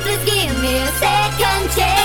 please give me a second chance.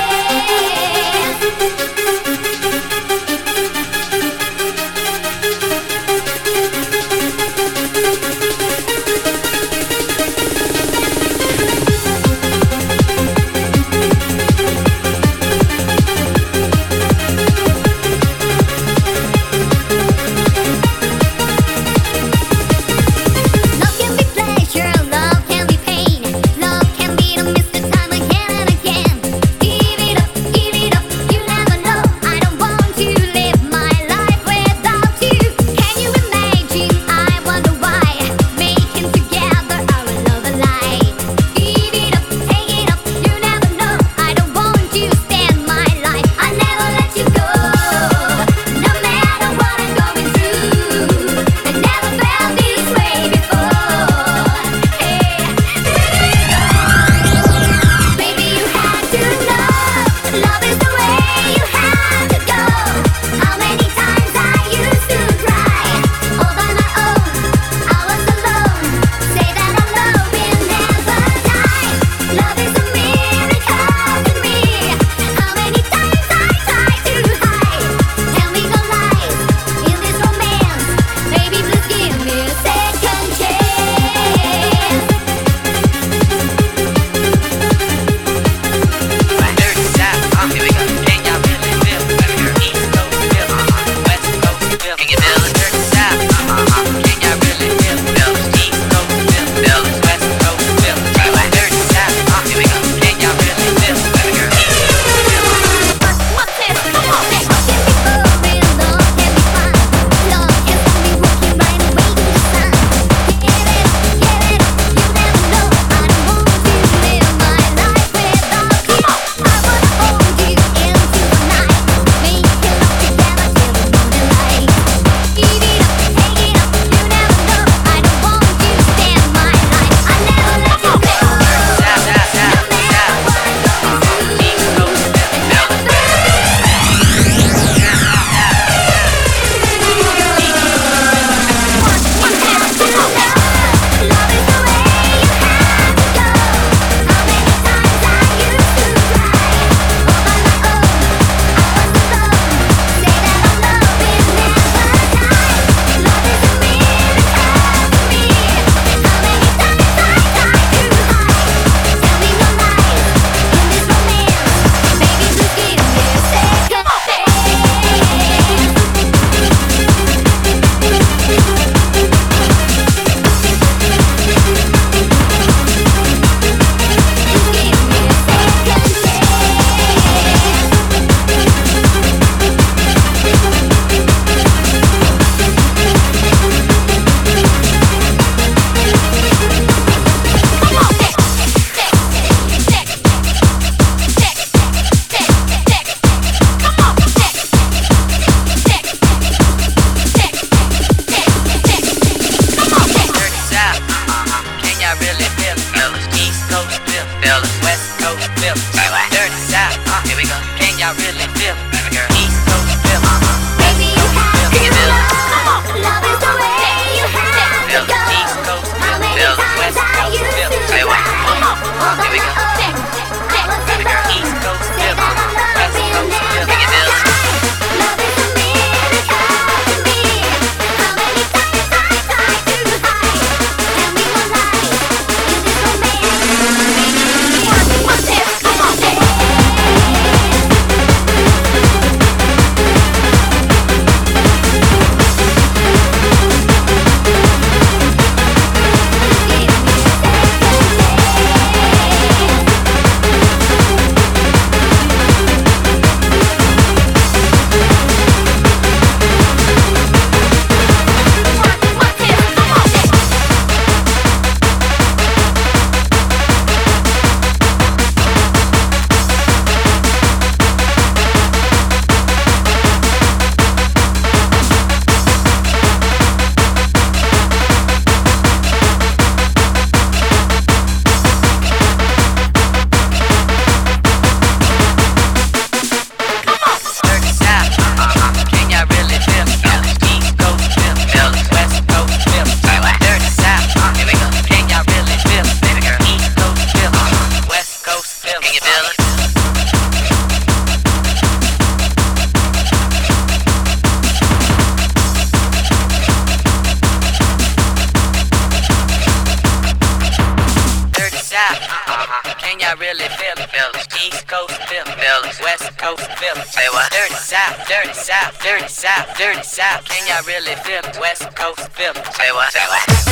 South, dirty South. Can y'all really feel it? West Coast feel. Say what? Say what?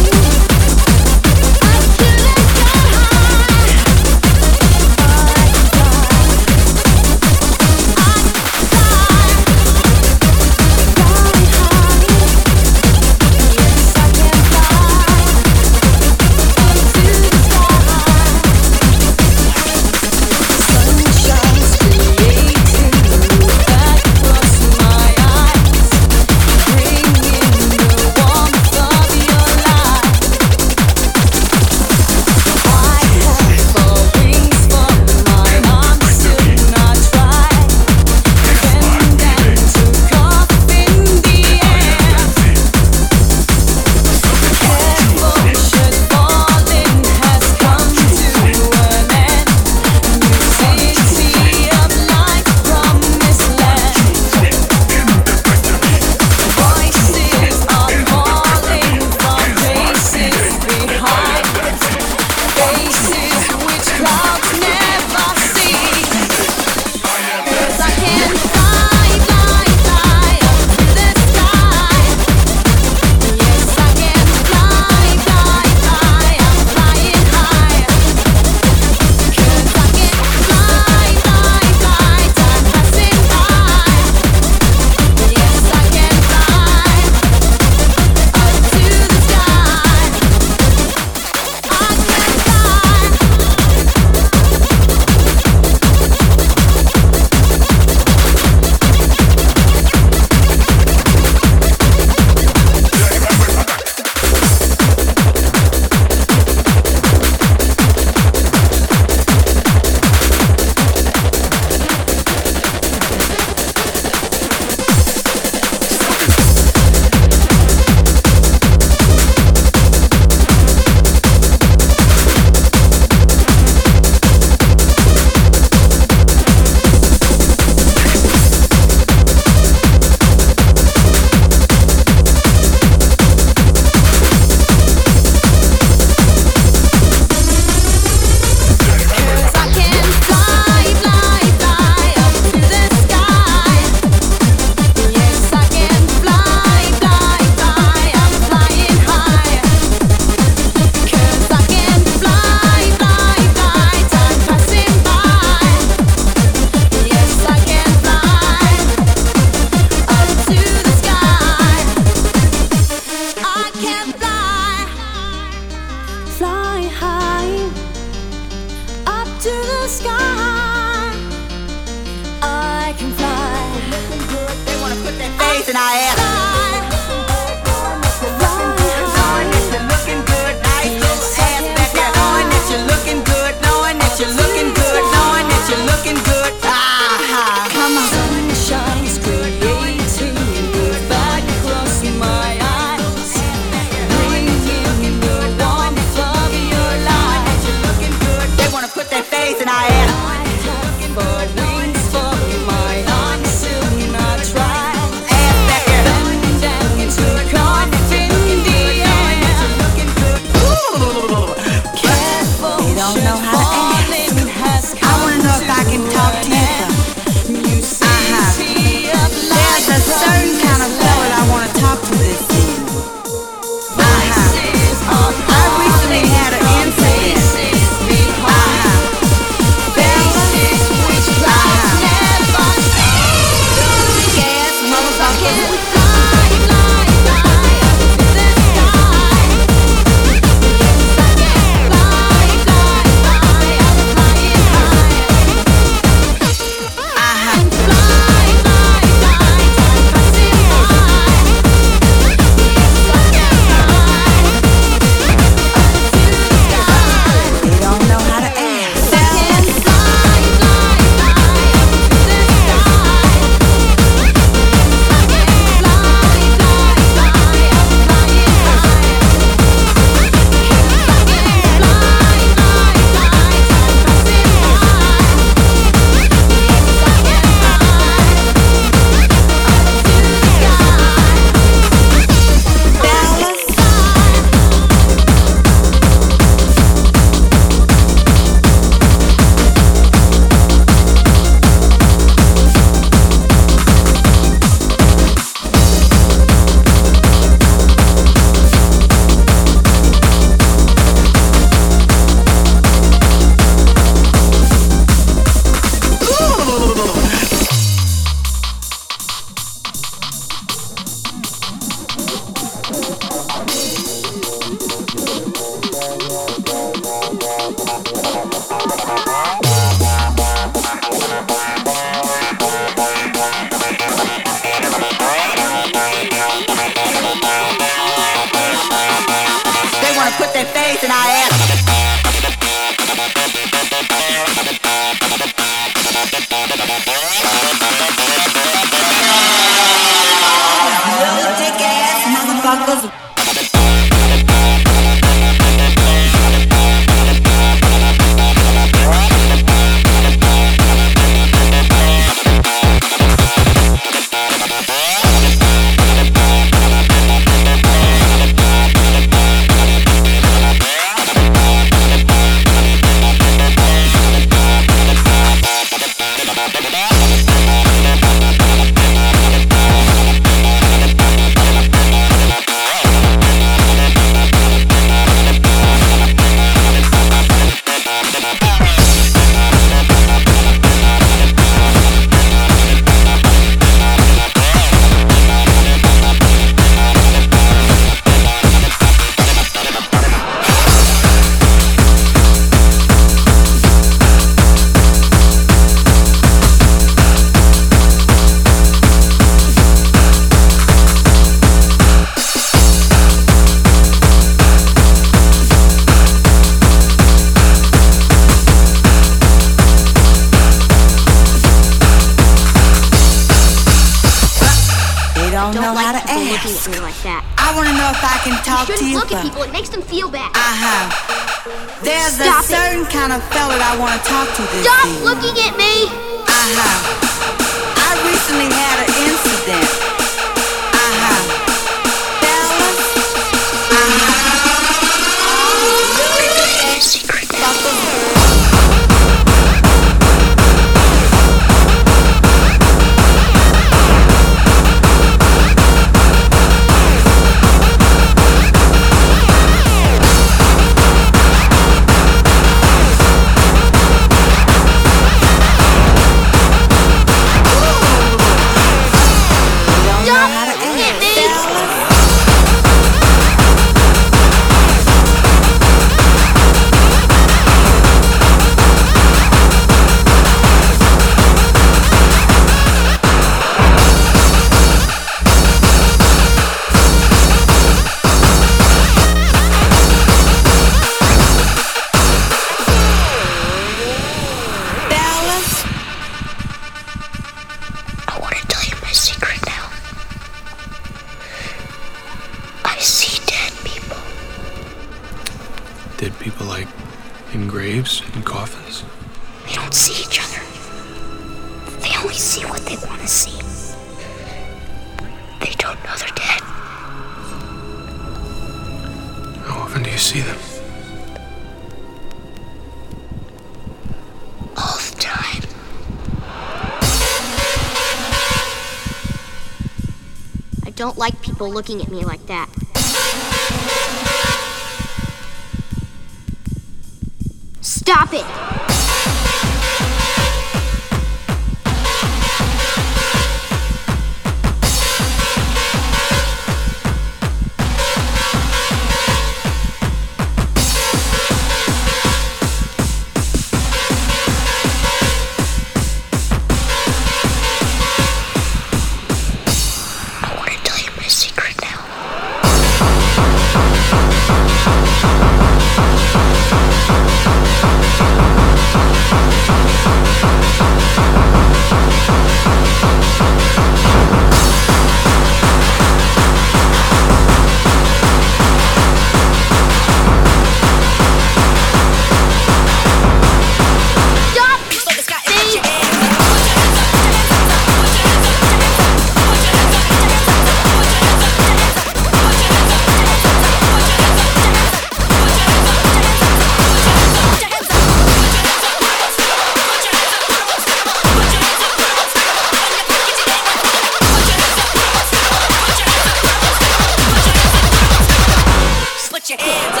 your hands up.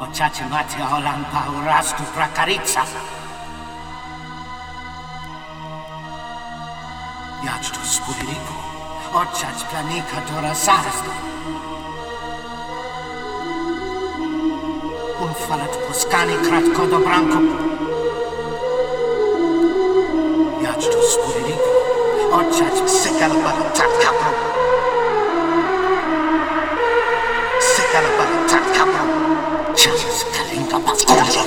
Ma baciace mate holan paurastu prakaritsa. Jactu spuriliku, očać planika dora sarasta. Un falat poscani kratko do branko. Jactu spuriliku, očać sekal balatat Ya es que venga más corazón.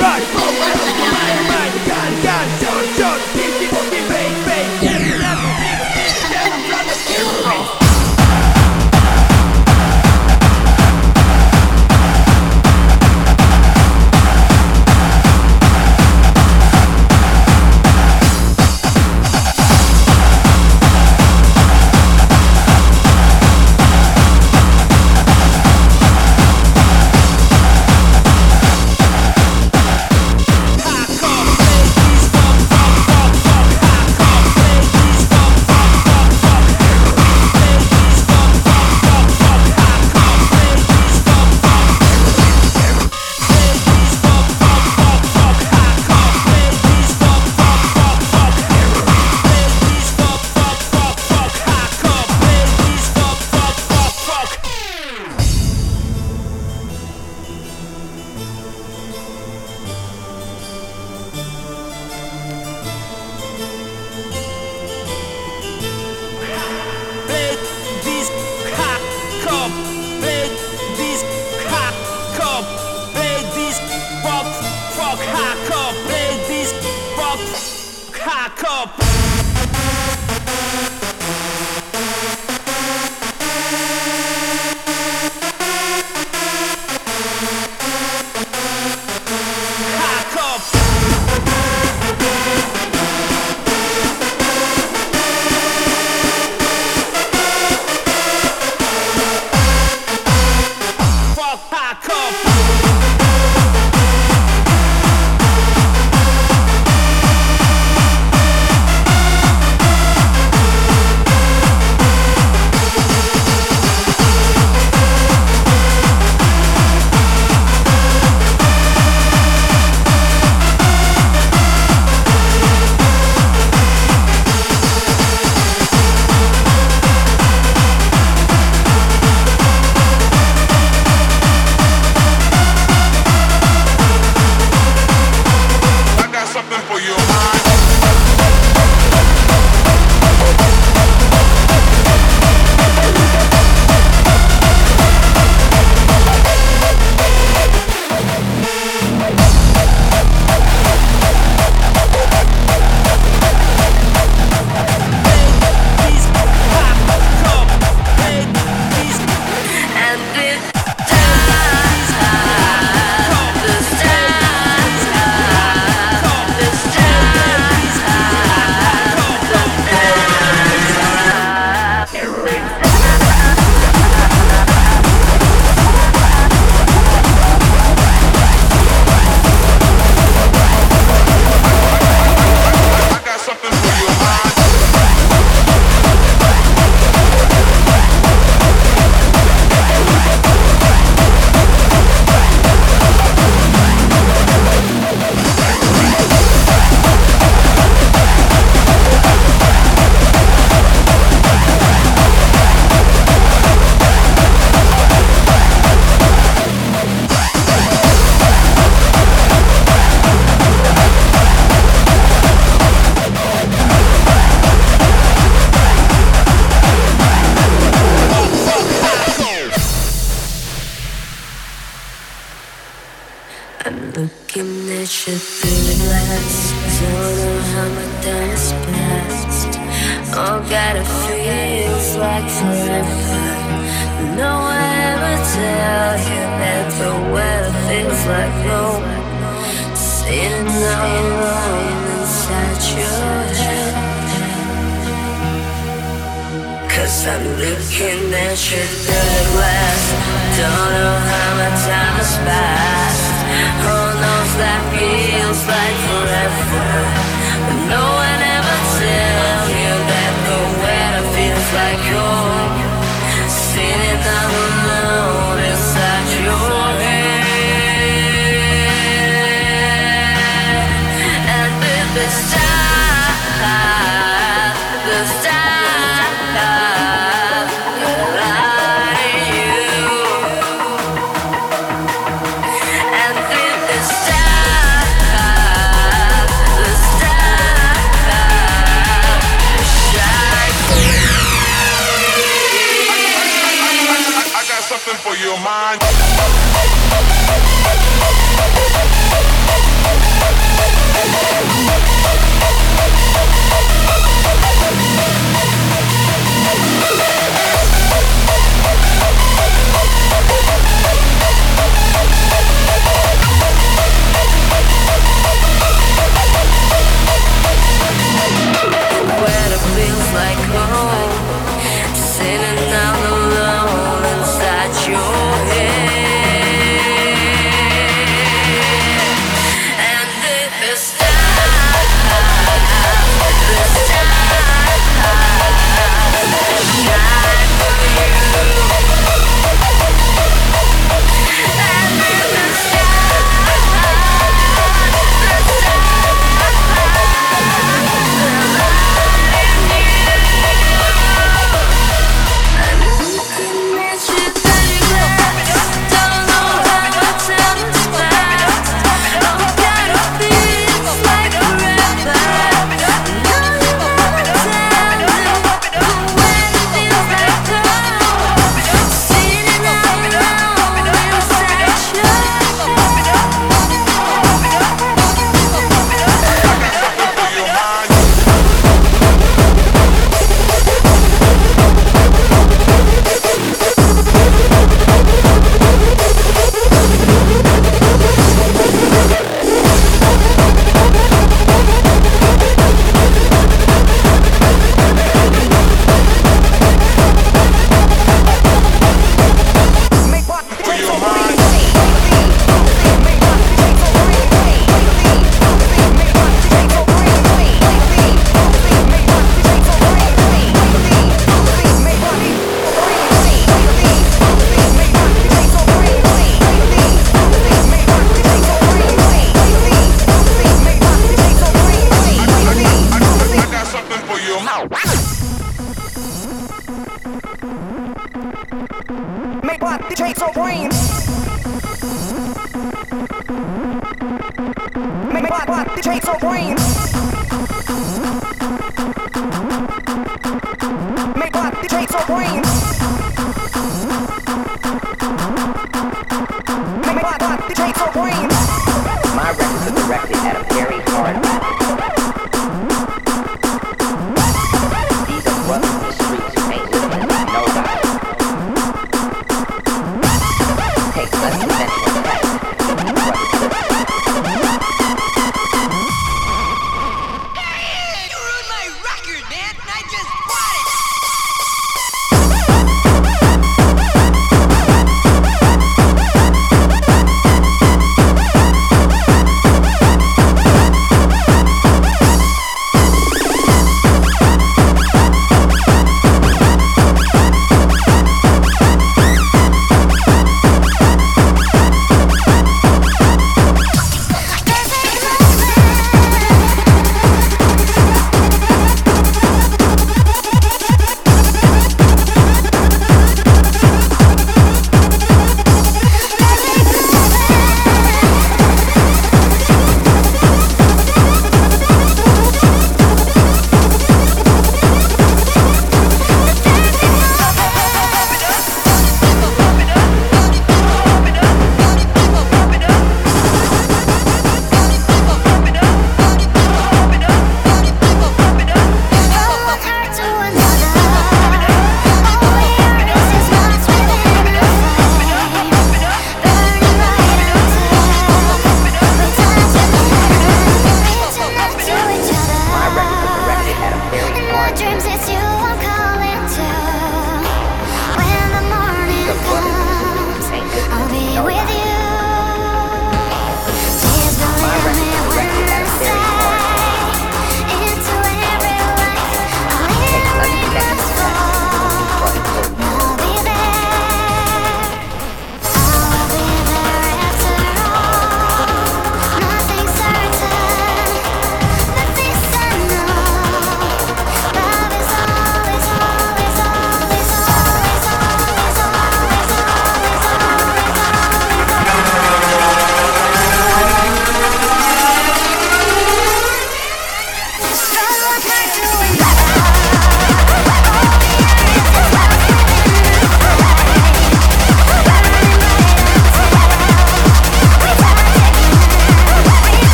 right.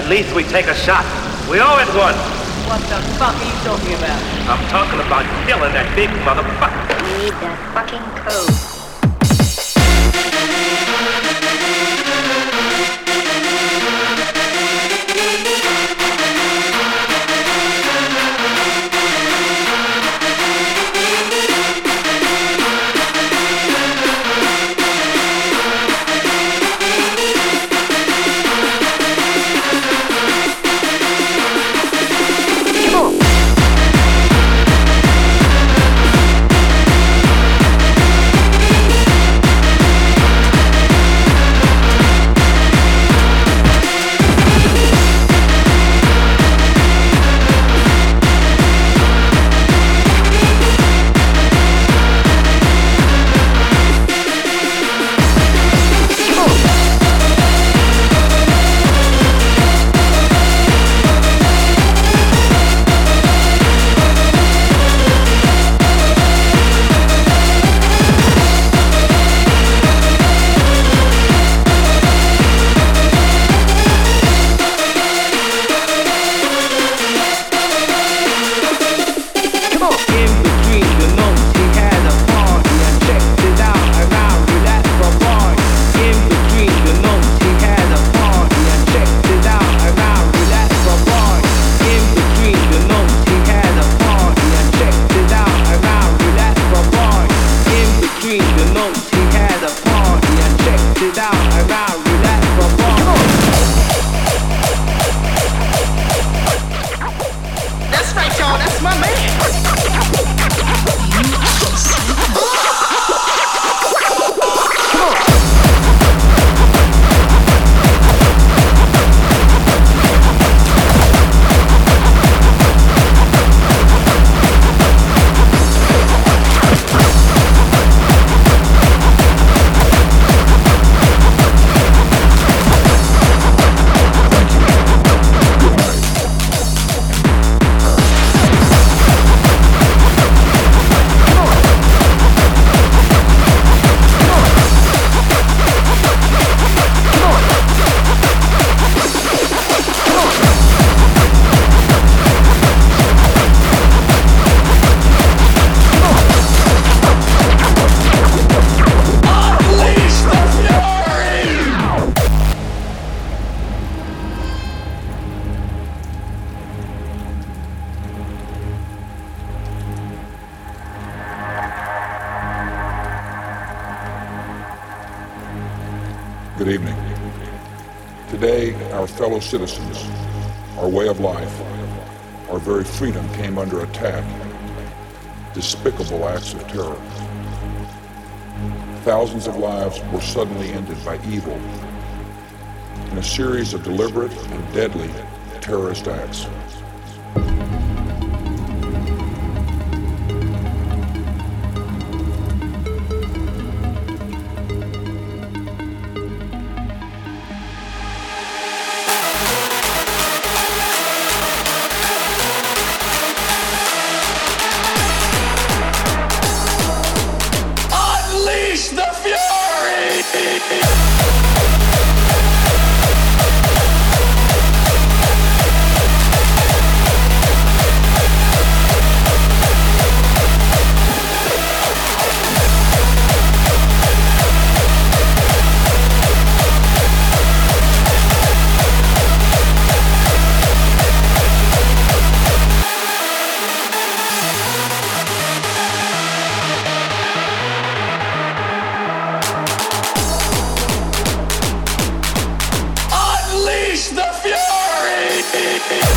At least we take a shot. We owe it one. What the fuck are you talking about? I'm talking about killing that big motherfucker. We Need that fucking code. Series of deliberate and deadly terrorist acts. Yeah.